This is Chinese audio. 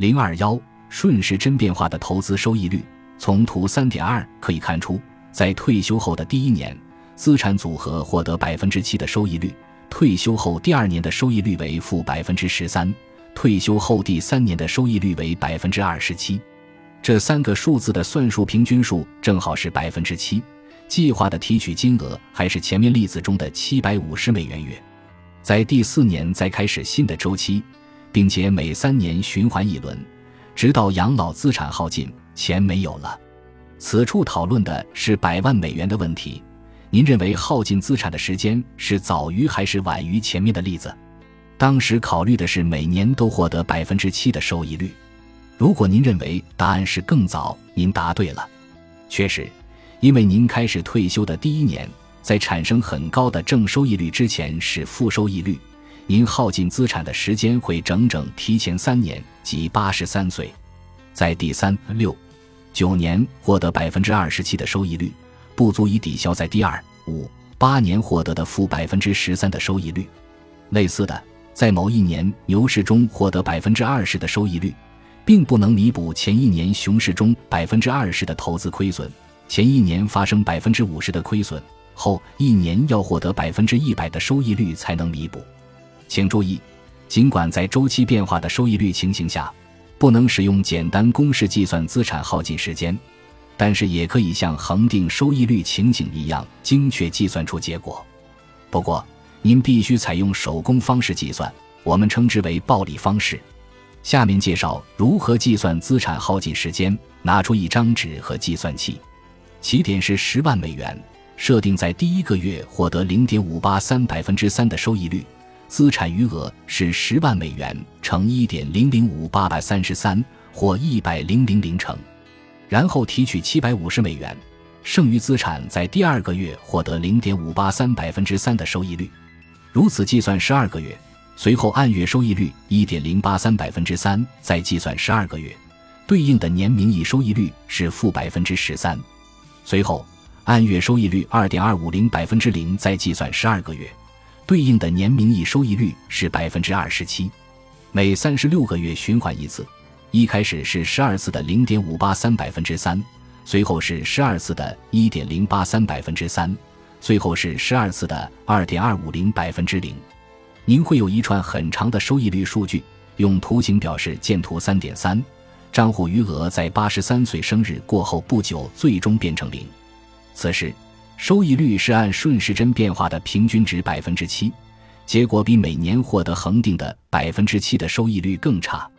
零二幺顺时针变化的投资收益率，从图三点二可以看出，在退休后的第一年，资产组合获得百分之七的收益率；退休后第二年的收益率为负百分之十三；退休后第三年的收益率为百分之二十七。这三个数字的算术平均数正好是百分之七。计划的提取金额还是前面例子中的七百五十美元月，在第四年再开始新的周期，并且每三年循环一轮，直到养老资产耗尽，钱没有了。此处讨论的是百万美元的问题。您认为耗尽资产的时间是早于还是晚于前面的例子？当时考虑的是每年都获得百分之七的收益率。如果您认为答案是更早，您答对了。确实。因为您开始退休的第一年，在产生很高的正收益率之前是负收益率，您耗尽资产的时间会整整提前三年，即八十三岁。在第三、六、九年获得百分之二十七的收益率，不足以抵消在第二、五、八年获得的负百分之十三的收益率。类似的，在某一年牛市中获得百分之二十的收益率，并不能弥补前一年熊市中百分之二十的投资亏损。前一年发生百分之五十的亏损，后一年要获得百分之一百的收益率才能弥补。请注意，尽管在周期变化的收益率情形下，不能使用简单公式计算资产耗尽时间，但是也可以像恒定收益率情景一样精确计算出结果。不过，您必须采用手工方式计算，我们称之为暴力方式。下面介绍如何计算资产耗尽时间。拿出一张纸和计算器。起点是十万美元，设定在第一个月获得零点五八三百分之三的收益率，资产余额是十万美元乘一点零零五八百三十三或一百零零零乘，然后提取七百五十美元，剩余资产在第二个月获得零点五八三百分之三的收益率，如此计算十二个月，随后按月收益率一点零八三百分之三再计算十二个月，对应的年名义收益率是负百分之十三。随后，按月收益率二点二五零百分之零，再计算十二个月，对应的年名义收益率是百分之二十七。每三十六个月循环一次，一开始是十二次的零点五八三百分之三，随后是十二次的一点零八三百分之三，最后是十二次的二点二五零百分之零。您会有一串很长的收益率数据，用图形表示。见图三点三。账户余额在八十三岁生日过后不久最终变成零，此时收益率是按顺时针变化的平均值百分之七，结果比每年获得恒定的百分之七的收益率更差。